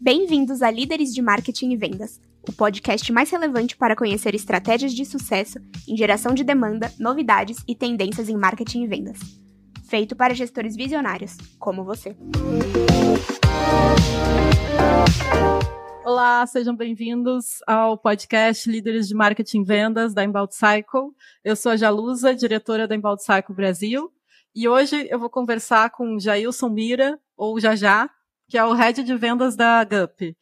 Bem-vindos a Líderes de Marketing e Vendas, o podcast mais relevante para conhecer estratégias de sucesso em geração de demanda, novidades e tendências em marketing e vendas. Feito para gestores visionários, como você. Olá, sejam bem-vindos ao podcast Líderes de Marketing e Vendas da Inbound Cycle. Eu sou a Jalusa, diretora da Inbound Cycle Brasil, e hoje eu vou conversar com Jailson Mira, ou Jajá, que é o Head de Vendas da GUP.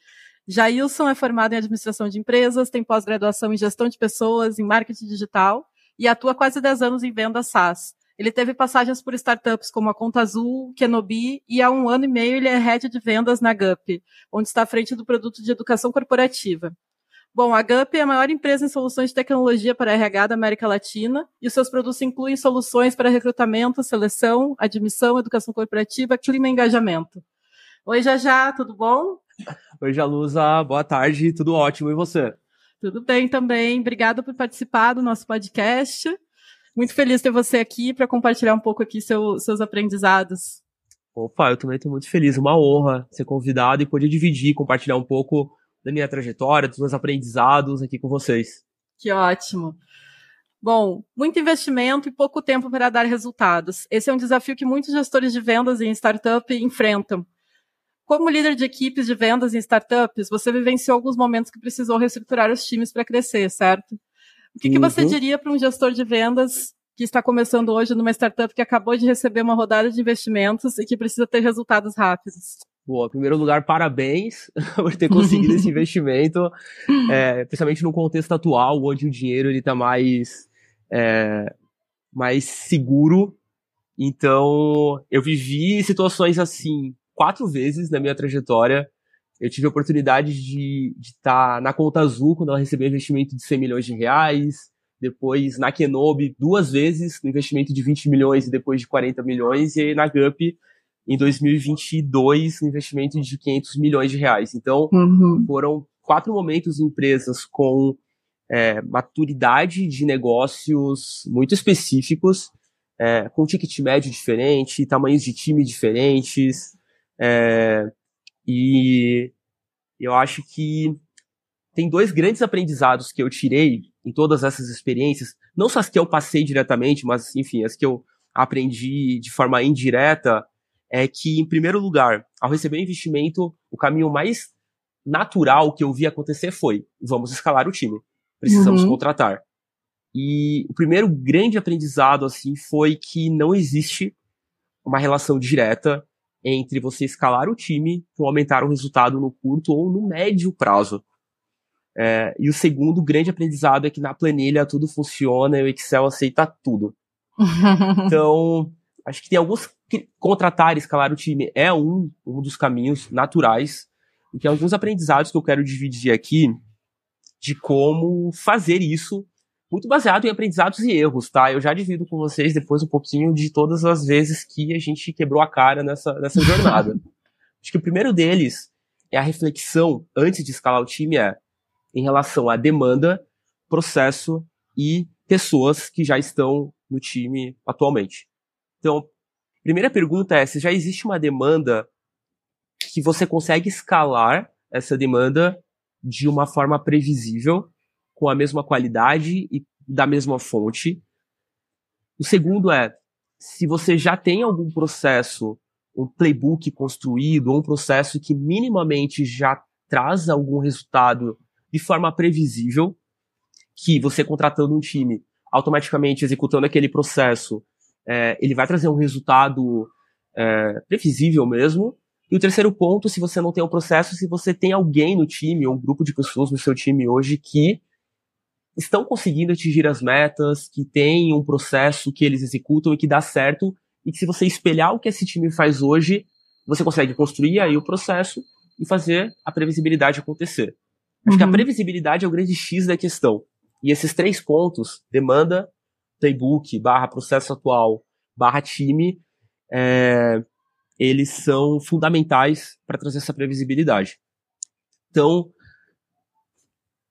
Jailson é formado em administração de empresas, tem pós-graduação em gestão de pessoas, em marketing digital e atua quase 10 anos em vendas SaaS. Ele teve passagens por startups como a Conta Azul, Kenobi e há um ano e meio ele é head de vendas na GUP, onde está à frente do produto de educação corporativa. Bom, a GUP é a maior empresa em soluções de tecnologia para RH da América Latina e os seus produtos incluem soluções para recrutamento, seleção, admissão, educação corporativa, clima e engajamento. Oi, Jajá, tudo bom? Oi, Jalusa, boa tarde, tudo ótimo, e você? Tudo bem também, obrigada por participar do nosso podcast. Muito feliz de ter você aqui para compartilhar um pouco aqui seu, seus aprendizados. Opa, eu também estou muito feliz, uma honra ser convidado e poder dividir, compartilhar um pouco da minha trajetória, dos meus aprendizados aqui com vocês. Que ótimo. Bom, muito investimento e pouco tempo para dar resultados. Esse é um desafio que muitos gestores de vendas em startup enfrentam. Como líder de equipes de vendas em startups, você vivenciou alguns momentos que precisou reestruturar os times para crescer, certo? O que, uhum. que você uhum. diria para um gestor de vendas que está começando hoje numa startup que acabou de receber uma rodada de investimentos e que precisa ter resultados rápidos? Boa, em primeiro lugar, parabéns por ter conseguido esse investimento, é, principalmente no contexto atual, onde o dinheiro está mais, é, mais seguro. Então, eu vivi situações assim quatro vezes na minha trajetória. Eu tive a oportunidade de estar tá na conta azul quando ela recebeu um investimento de 100 milhões de reais. Depois na Kenobi duas vezes, no investimento de 20 milhões e depois de 40 milhões. E aí na GUP em 2022, no investimento de 500 milhões de reais. Então uhum. foram quatro momentos em empresas com é, maturidade de negócios muito específicos, é, com ticket médio diferente, tamanhos de time diferentes, é, e eu acho que tem dois grandes aprendizados que eu tirei em todas essas experiências, não só as que eu passei diretamente, mas enfim, as que eu aprendi de forma indireta, é que, em primeiro lugar, ao receber investimento, o caminho mais natural que eu vi acontecer foi: vamos escalar o time, precisamos uhum. contratar. E o primeiro grande aprendizado assim foi que não existe uma relação direta entre você escalar o time para aumentar o resultado no curto ou no médio prazo. É, e o segundo grande aprendizado é que na planilha tudo funciona e o Excel aceita tudo. então, acho que tem alguns que contratar e escalar o time é um, um dos caminhos naturais. E tem alguns aprendizados que eu quero dividir aqui de como fazer isso muito baseado em aprendizados e erros, tá? Eu já divido com vocês depois um pouquinho de todas as vezes que a gente quebrou a cara nessa, nessa jornada. Acho que o primeiro deles é a reflexão, antes de escalar o time, é em relação à demanda, processo e pessoas que já estão no time atualmente. Então, primeira pergunta é se já existe uma demanda que você consegue escalar essa demanda de uma forma previsível com a mesma qualidade e da mesma fonte. O segundo é, se você já tem algum processo, um playbook construído, um processo que minimamente já traz algum resultado de forma previsível, que você contratando um time, automaticamente executando aquele processo, é, ele vai trazer um resultado é, previsível mesmo. E o terceiro ponto, se você não tem um processo, se você tem alguém no time, ou um grupo de pessoas no seu time hoje que estão conseguindo atingir as metas, que tem um processo que eles executam e que dá certo, e que se você espelhar o que esse time faz hoje, você consegue construir aí o processo e fazer a previsibilidade acontecer. Acho uhum. que a uhum. previsibilidade é o grande X da questão. E esses três pontos, demanda, playbook, barra processo atual, barra time, é, eles são fundamentais para trazer essa previsibilidade. Então,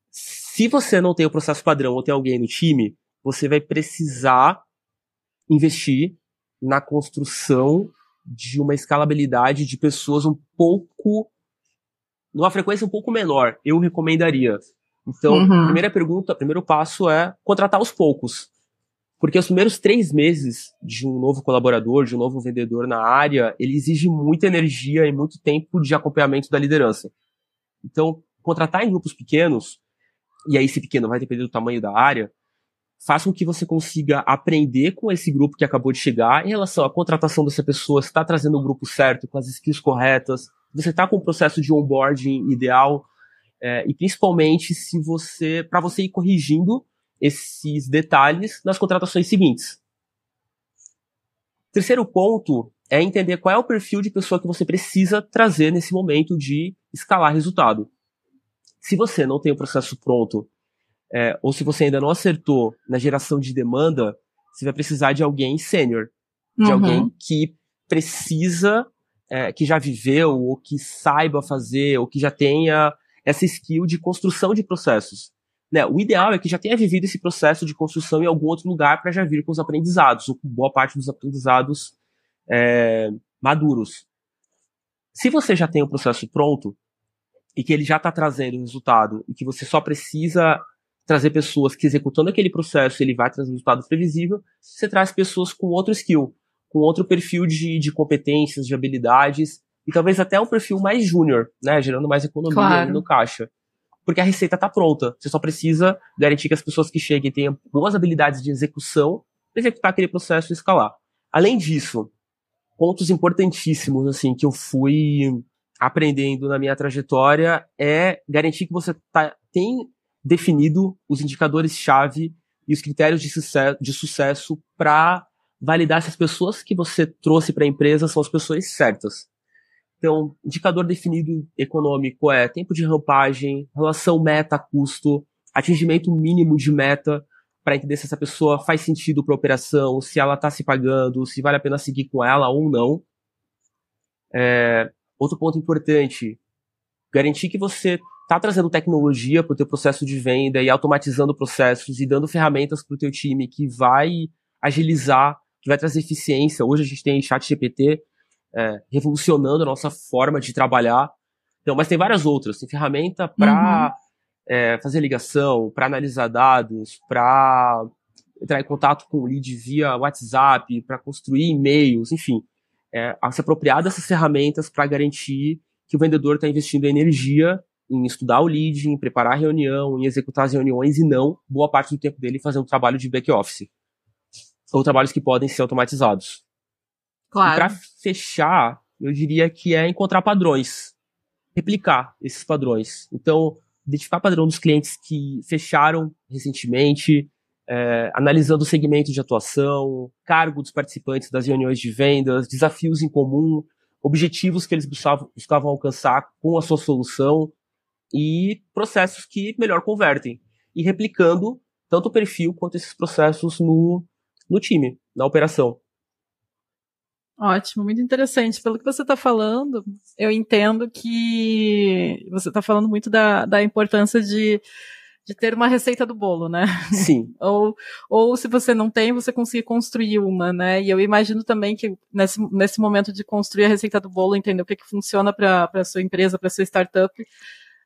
se você não tem o processo padrão ou tem alguém no time, você vai precisar investir na construção de uma escalabilidade de pessoas um pouco, numa frequência um pouco menor, eu recomendaria. Então, uhum. primeira pergunta, primeiro passo é contratar aos poucos. Porque os primeiros três meses de um novo colaborador, de um novo vendedor na área, ele exige muita energia e muito tempo de acompanhamento da liderança. Então, contratar em grupos pequenos, e aí esse pequeno vai depender do tamanho da área, faz com que você consiga aprender com esse grupo que acabou de chegar em relação à contratação dessa pessoa, se está trazendo o grupo certo, com as skills corretas, você está com o processo de onboarding ideal, é, e principalmente se você, para você ir corrigindo esses detalhes nas contratações seguintes. Terceiro ponto é entender qual é o perfil de pessoa que você precisa trazer nesse momento de escalar resultado. Se você não tem o processo pronto, é, ou se você ainda não acertou na geração de demanda, você vai precisar de alguém sênior, de uhum. alguém que precisa, é, que já viveu, ou que saiba fazer, ou que já tenha essa skill de construção de processos. Né? O ideal é que já tenha vivido esse processo de construção em algum outro lugar para já vir com os aprendizados, ou com boa parte dos aprendizados é, maduros. Se você já tem o processo pronto e que ele já está trazendo resultado e que você só precisa trazer pessoas que executando aquele processo ele vai trazer resultado previsível, você traz pessoas com outro skill, com outro perfil de, de competências, de habilidades e talvez até um perfil mais júnior, né, gerando mais economia claro. no caixa porque a receita está pronta. Você só precisa garantir que as pessoas que cheguem tenham boas habilidades de execução para executar aquele processo e escalar. Além disso, pontos importantíssimos assim que eu fui aprendendo na minha trajetória é garantir que você tá, tem definido os indicadores-chave e os critérios de sucesso, de sucesso para validar se as pessoas que você trouxe para a empresa são as pessoas certas. Então, indicador definido econômico é tempo de rampagem, relação meta-custo, atingimento mínimo de meta, para entender se essa pessoa faz sentido para a operação, se ela está se pagando, se vale a pena seguir com ela ou não. É, outro ponto importante, garantir que você está trazendo tecnologia para o teu processo de venda e automatizando processos e dando ferramentas para o teu time que vai agilizar, que vai trazer eficiência. Hoje a gente tem chat GPT, é, revolucionando a nossa forma de trabalhar. Então, mas tem várias outras. Tem ferramenta para uhum. é, fazer ligação, para analisar dados, para entrar em contato com o lead via WhatsApp, para construir e-mails, enfim. É, se apropriar dessas ferramentas para garantir que o vendedor está investindo energia em estudar o lead, em preparar a reunião, em executar as reuniões e não boa parte do tempo dele fazendo trabalho de back-office. Ou trabalhos que podem ser automatizados. Claro. Para fechar, eu diria que é encontrar padrões, replicar esses padrões. Então, identificar padrão dos clientes que fecharam recentemente, é, analisando o segmento de atuação, cargo dos participantes das reuniões de vendas, desafios em comum, objetivos que eles buscavam, buscavam alcançar com a sua solução e processos que melhor convertem. E replicando tanto o perfil quanto esses processos no, no time, na operação. Ótimo, muito interessante. Pelo que você está falando, eu entendo que você está falando muito da, da importância de, de ter uma receita do bolo, né? Sim. ou, ou se você não tem, você conseguir construir uma, né? E eu imagino também que nesse, nesse momento de construir a receita do bolo, entender o que, que funciona para a sua empresa, para sua startup,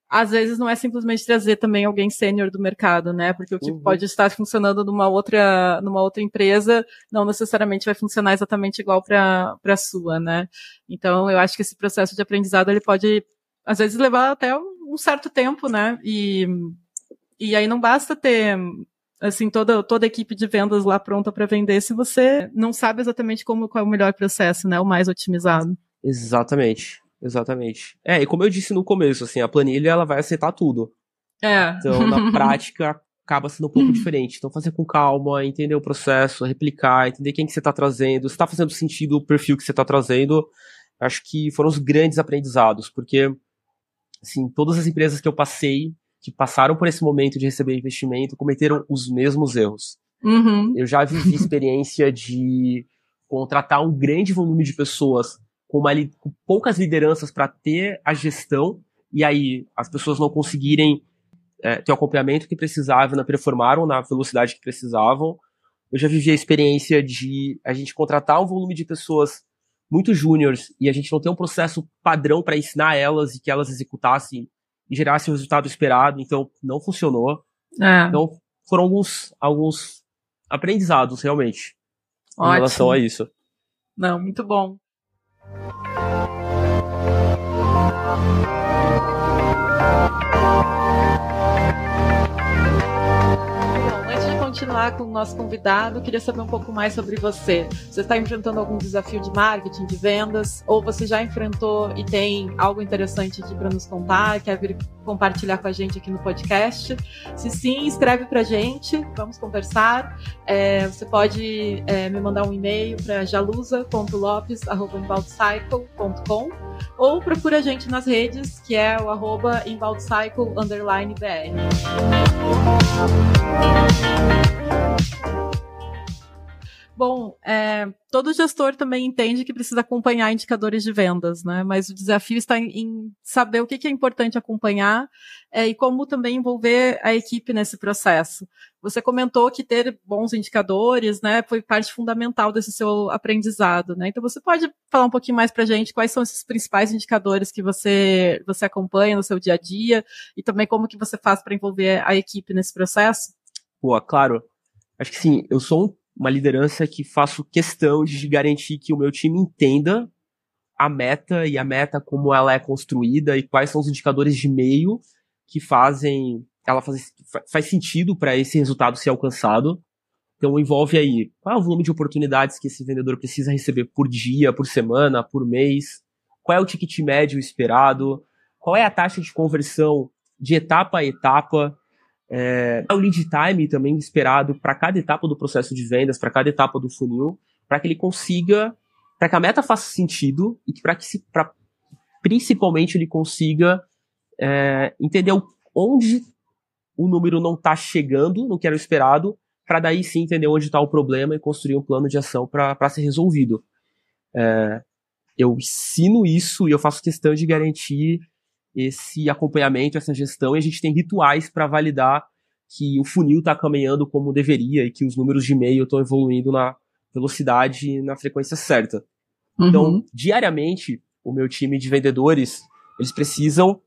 às vezes não é simplesmente trazer também alguém sênior do mercado, né? Porque o que uhum. pode estar funcionando numa outra, numa outra empresa não necessariamente vai funcionar exatamente igual para a sua, né? Então, eu acho que esse processo de aprendizado ele pode, às vezes, levar até um certo tempo, né? E, e aí não basta ter assim toda toda a equipe de vendas lá pronta para vender se você não sabe exatamente como qual é o melhor processo, né? O mais otimizado. Exatamente. Exatamente. É, e como eu disse no começo, assim, a planilha ela vai aceitar tudo. É. Então, na prática, acaba sendo um pouco diferente. Então, fazer com calma, entender o processo, replicar, entender quem que você está trazendo, se está fazendo sentido o perfil que você está trazendo. Acho que foram os grandes aprendizados, porque, assim, todas as empresas que eu passei, que passaram por esse momento de receber investimento, cometeram os mesmos erros. Uhum. Eu já vivi experiência de contratar um grande volume de pessoas com, uma, com poucas lideranças para ter a gestão, e aí as pessoas não conseguirem é, ter o acompanhamento que precisavam, não performaram na velocidade que precisavam. Eu já vivi a experiência de a gente contratar um volume de pessoas muito júniores e a gente não tem um processo padrão para ensinar elas e que elas executassem e gerassem o resultado esperado, então não funcionou. É. Então foram alguns, alguns aprendizados realmente Ótimo. em relação a isso. Não, muito bom. Thank you. Continuar com o nosso convidado, queria saber um pouco mais sobre você. Você está enfrentando algum desafio de marketing, de vendas, ou você já enfrentou e tem algo interessante aqui para nos contar, quer vir compartilhar com a gente aqui no podcast? Se sim, escreve para a gente, vamos conversar. É, você pode é, me mandar um e-mail para jalusa.lopes.com ou procura a gente nas redes, que é o arroba BR. Bom, é, todo gestor também entende que precisa acompanhar indicadores de vendas, né? Mas o desafio está em, em saber o que, que, é importante acompanhar é, e como também envolver a equipe nesse processo. Você comentou que ter bons indicadores, né, foi parte fundamental desse seu aprendizado, né? Então você pode falar um pouquinho mais para gente quais são esses principais indicadores que você você acompanha no seu dia a dia e também como que você faz para envolver a equipe nesse processo? Pô, claro. Acho que sim, eu sou uma liderança que faço questão de garantir que o meu time entenda a meta e a meta como ela é construída e quais são os indicadores de meio que fazem ela faz, faz sentido para esse resultado ser alcançado. Então envolve aí qual é o volume de oportunidades que esse vendedor precisa receber por dia, por semana, por mês, qual é o ticket médio esperado, qual é a taxa de conversão de etapa a etapa, é, o lead time também esperado para cada etapa do processo de vendas, para cada etapa do funil, para que ele consiga, para que a meta faça sentido e para que se, pra, principalmente ele consiga é, entender onde o número não está chegando no que era esperado, para daí sim entender onde está o problema e construir um plano de ação para ser resolvido. É, eu ensino isso e eu faço questão de garantir esse acompanhamento, essa gestão, e a gente tem rituais para validar que o funil está caminhando como deveria e que os números de e-mail estão evoluindo na velocidade e na frequência certa. Uhum. Então, diariamente, o meu time de vendedores, eles precisam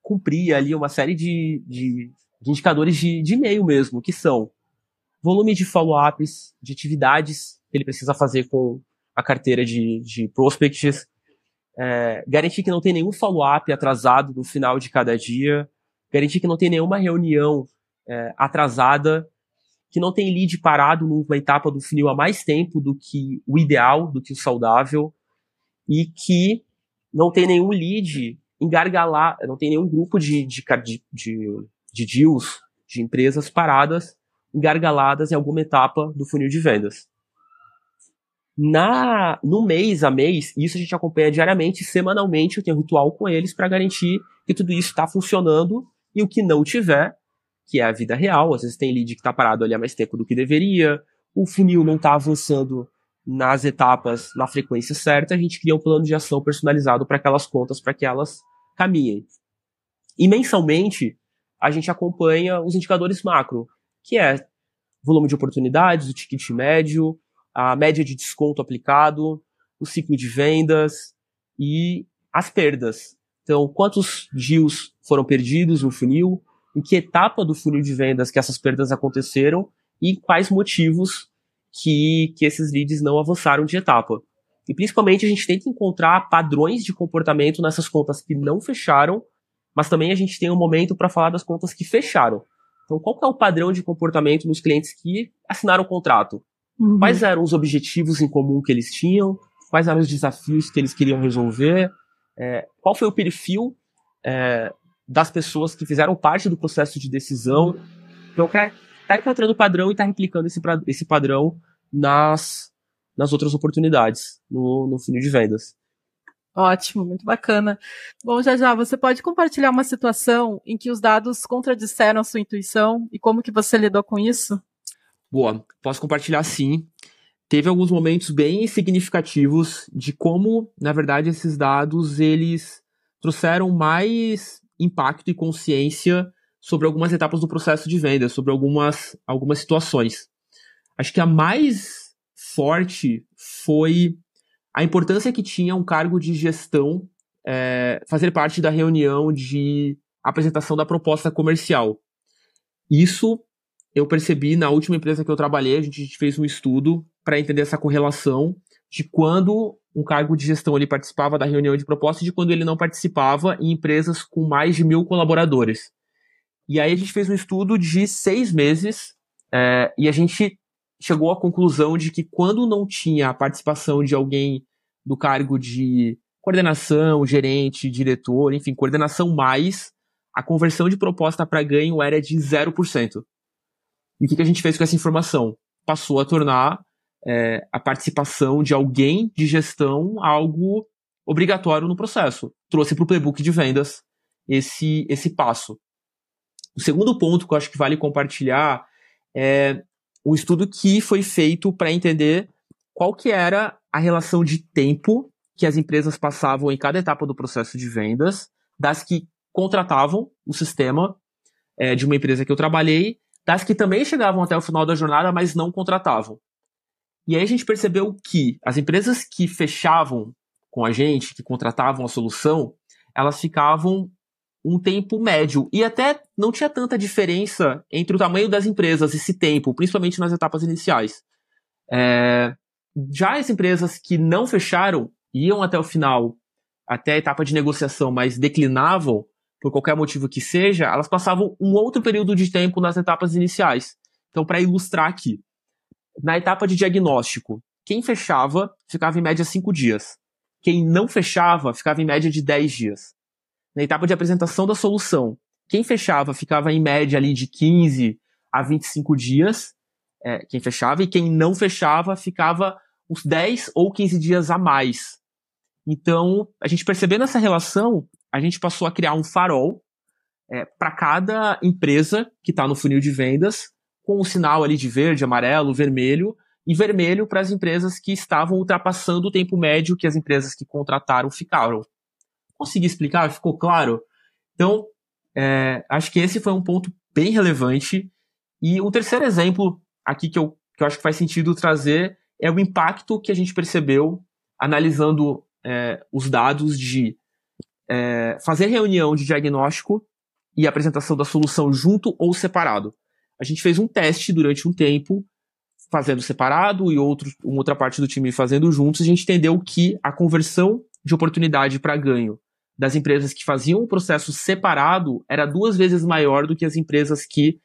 cumprir ali uma série de, de, de indicadores de, de e-mail mesmo, que são volume de follow-ups, de atividades que ele precisa fazer com a carteira de, de prospects, é, garantir que não tem nenhum follow-up atrasado no final de cada dia, garantir que não tem nenhuma reunião é, atrasada, que não tem lead parado numa etapa do funil há mais tempo do que o ideal, do que o saudável, e que não tem nenhum lead engargalar, não tem nenhum grupo de, de, de, de deals, de empresas paradas, engargaladas em alguma etapa do funil de vendas. Na, no mês a mês, isso a gente acompanha diariamente, semanalmente, eu tenho ritual com eles para garantir que tudo isso está funcionando e o que não tiver, que é a vida real, às vezes tem lead que está parado ali há mais tempo do que deveria, o funil não está avançando nas etapas, na frequência certa, a gente cria um plano de ação personalizado para aquelas contas, para que elas caminhem. E mensalmente, a gente acompanha os indicadores macro, que é volume de oportunidades, o ticket médio, a média de desconto aplicado, o ciclo de vendas e as perdas. Então, quantos deals foram perdidos no funil, em que etapa do funil de vendas que essas perdas aconteceram e quais motivos que, que esses leads não avançaram de etapa. E principalmente a gente tenta encontrar padrões de comportamento nessas contas que não fecharam, mas também a gente tem um momento para falar das contas que fecharam. Então, qual é o padrão de comportamento nos clientes que assinaram o contrato? Uhum. Quais eram os objetivos em comum que eles tinham? Quais eram os desafios que eles queriam resolver? É, qual foi o perfil é, das pessoas que fizeram parte do processo de decisão? Então, está encontrando o padrão e está replicando esse, esse padrão nas, nas outras oportunidades, no, no funil de vendas. Ótimo, muito bacana. Bom, já já, você pode compartilhar uma situação em que os dados contradisseram a sua intuição e como que você lidou com isso? Boa, posso compartilhar sim. Teve alguns momentos bem significativos de como, na verdade, esses dados eles trouxeram mais impacto e consciência sobre algumas etapas do processo de venda, sobre algumas, algumas situações. Acho que a mais forte foi a importância que tinha um cargo de gestão é, fazer parte da reunião de apresentação da proposta comercial. Isso eu percebi na última empresa que eu trabalhei, a gente fez um estudo para entender essa correlação de quando um cargo de gestão ele participava da reunião de proposta e de quando ele não participava em empresas com mais de mil colaboradores. E aí a gente fez um estudo de seis meses é, e a gente chegou à conclusão de que quando não tinha a participação de alguém do cargo de coordenação, gerente, diretor, enfim, coordenação mais, a conversão de proposta para ganho era de 0%. E o que, que a gente fez com essa informação? Passou a tornar é, a participação de alguém de gestão algo obrigatório no processo. Trouxe para o playbook de vendas esse, esse passo. O segundo ponto que eu acho que vale compartilhar é um estudo que foi feito para entender qual que era a relação de tempo que as empresas passavam em cada etapa do processo de vendas, das que contratavam o sistema é, de uma empresa que eu trabalhei, das que também chegavam até o final da jornada, mas não contratavam. E aí a gente percebeu que as empresas que fechavam com a gente, que contratavam a solução, elas ficavam um tempo médio. E até não tinha tanta diferença entre o tamanho das empresas, esse tempo, principalmente nas etapas iniciais. É... Já as empresas que não fecharam, iam até o final, até a etapa de negociação, mas declinavam, por qualquer motivo que seja, elas passavam um outro período de tempo nas etapas iniciais. Então, para ilustrar aqui, na etapa de diagnóstico, quem fechava ficava em média cinco dias. Quem não fechava ficava em média de 10 dias na etapa de apresentação da solução. Quem fechava ficava em média ali de 15 a 25 dias, é, quem fechava, e quem não fechava ficava uns 10 ou 15 dias a mais. Então, a gente percebendo essa relação, a gente passou a criar um farol é, para cada empresa que está no funil de vendas, com um sinal ali de verde, amarelo, vermelho, e vermelho para as empresas que estavam ultrapassando o tempo médio que as empresas que contrataram ficaram. Consegui explicar? Ficou claro? Então, é, acho que esse foi um ponto bem relevante. E o terceiro exemplo aqui que eu, que eu acho que faz sentido trazer é o impacto que a gente percebeu analisando é, os dados de é, fazer reunião de diagnóstico e apresentação da solução junto ou separado. A gente fez um teste durante um tempo, fazendo separado e outro, uma outra parte do time fazendo juntos. A gente entendeu que a conversão de oportunidade para ganho das empresas que faziam o processo separado era duas vezes maior do que as empresas que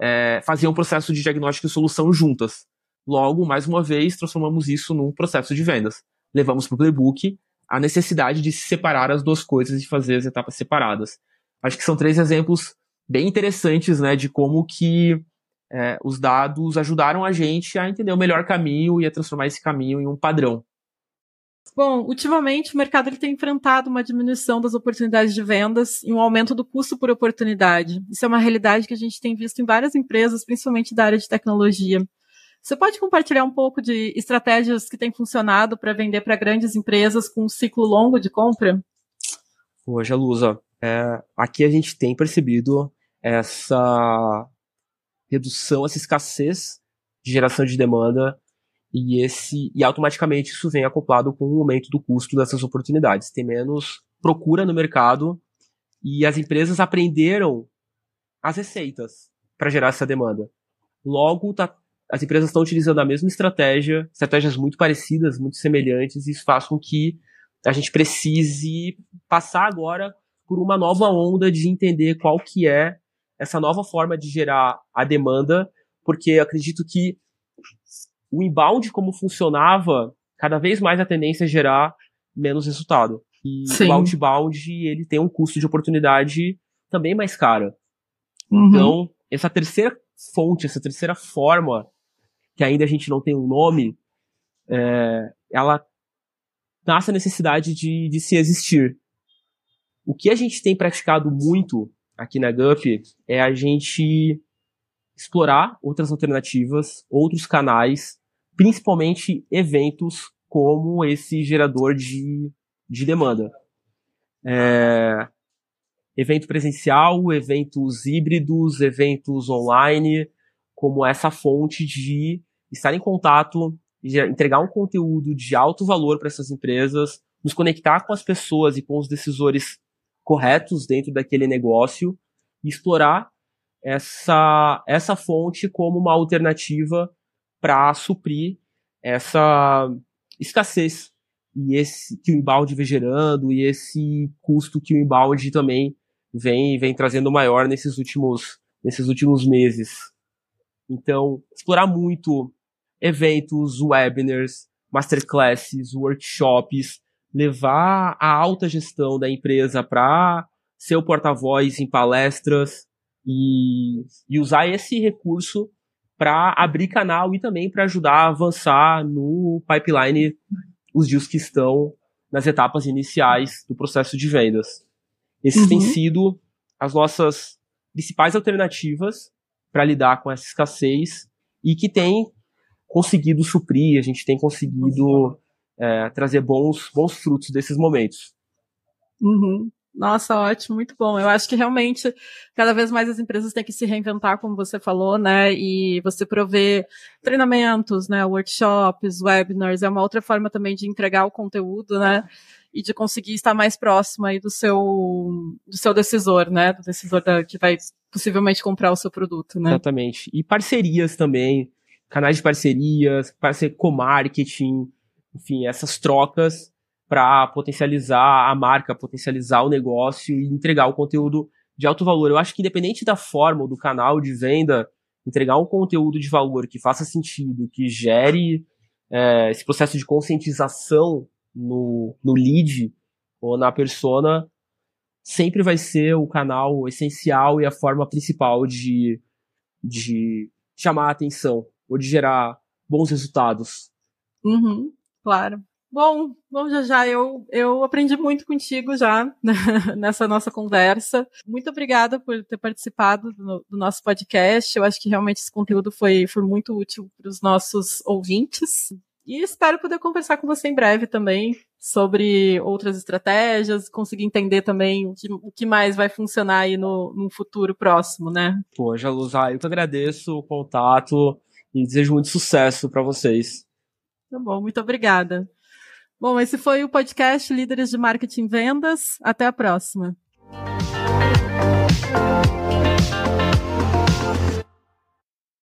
é, faziam o processo de diagnóstico e solução juntas. Logo, mais uma vez, transformamos isso num processo de vendas. Levamos para o playbook a necessidade de se separar as duas coisas e fazer as etapas separadas. Acho que são três exemplos bem interessantes né, de como que é, os dados ajudaram a gente a entender o melhor caminho e a transformar esse caminho em um padrão. Bom, ultimamente o mercado ele tem enfrentado uma diminuição das oportunidades de vendas e um aumento do custo por oportunidade. Isso é uma realidade que a gente tem visto em várias empresas, principalmente da área de tecnologia. Você pode compartilhar um pouco de estratégias que têm funcionado para vender para grandes empresas com um ciclo longo de compra? Hoje, Lusa, é, aqui a gente tem percebido essa redução, essa escassez de geração de demanda e esse e automaticamente isso vem acoplado com o aumento do custo dessas oportunidades. Tem menos procura no mercado e as empresas aprenderam as receitas para gerar essa demanda. Logo, tá, as empresas estão utilizando a mesma estratégia, estratégias muito parecidas, muito semelhantes, e isso faz com que a gente precise passar agora por uma nova onda de entender qual que é essa nova forma de gerar a demanda, porque acredito que o inbound como funcionava, cada vez mais a tendência é gerar menos resultado. E Sim. o outbound, ele tem um custo de oportunidade também mais caro. Uhum. Então, essa terceira fonte, essa terceira forma, que ainda a gente não tem um nome, é, ela nasce a necessidade de, de se existir. O que a gente tem praticado muito aqui na GUP é a gente explorar outras alternativas, outros canais principalmente eventos como esse gerador de, de demanda. É, evento presencial, eventos híbridos, eventos online, como essa fonte de estar em contato entregar um conteúdo de alto valor para essas empresas, nos conectar com as pessoas e com os decisores corretos dentro daquele negócio e explorar essa, essa fonte como uma alternativa para suprir essa escassez e esse que o inbound vem gerando e esse custo que o inbound também vem vem trazendo maior nesses últimos nesses últimos meses. Então, explorar muito eventos, webinars, masterclasses, workshops, levar a alta gestão da empresa para ser o porta-voz em palestras e, e usar esse recurso para abrir canal e também para ajudar a avançar no pipeline os deals que estão nas etapas iniciais do processo de vendas. Esses uhum. têm sido as nossas principais alternativas para lidar com essa escassez e que tem conseguido suprir, a gente tem conseguido é, trazer bons, bons frutos desses momentos. Uhum. Nossa, ótimo, muito bom. Eu acho que realmente cada vez mais as empresas têm que se reinventar, como você falou, né? E você prover treinamentos, né? Workshops, webinars, é uma outra forma também de entregar o conteúdo, né? E de conseguir estar mais próximo aí do seu, do seu decisor, né? Do decisor da, que vai possivelmente comprar o seu produto, né? Exatamente. E parcerias também, canais de parcerias, parceria com marketing, enfim, essas trocas para potencializar a marca, potencializar o negócio e entregar o conteúdo de alto valor. Eu acho que independente da forma ou do canal de venda, entregar um conteúdo de valor que faça sentido, que gere é, esse processo de conscientização no, no lead ou na persona, sempre vai ser o canal essencial e a forma principal de, de chamar a atenção ou de gerar bons resultados. Uhum, claro. Bom, bom, já já eu, eu aprendi muito contigo já nessa nossa conversa. Muito obrigada por ter participado do, do, nosso podcast. Eu acho que realmente esse conteúdo foi, foi muito útil para os nossos ouvintes. E espero poder conversar com você em breve também sobre outras estratégias, conseguir entender também o que, o que mais vai funcionar aí no, no futuro próximo, né? Poxa, Luz, ah, eu que agradeço o contato e desejo muito sucesso para vocês. Tá bom, muito obrigada. Bom, esse foi o podcast Líderes de Marketing e Vendas. Até a próxima.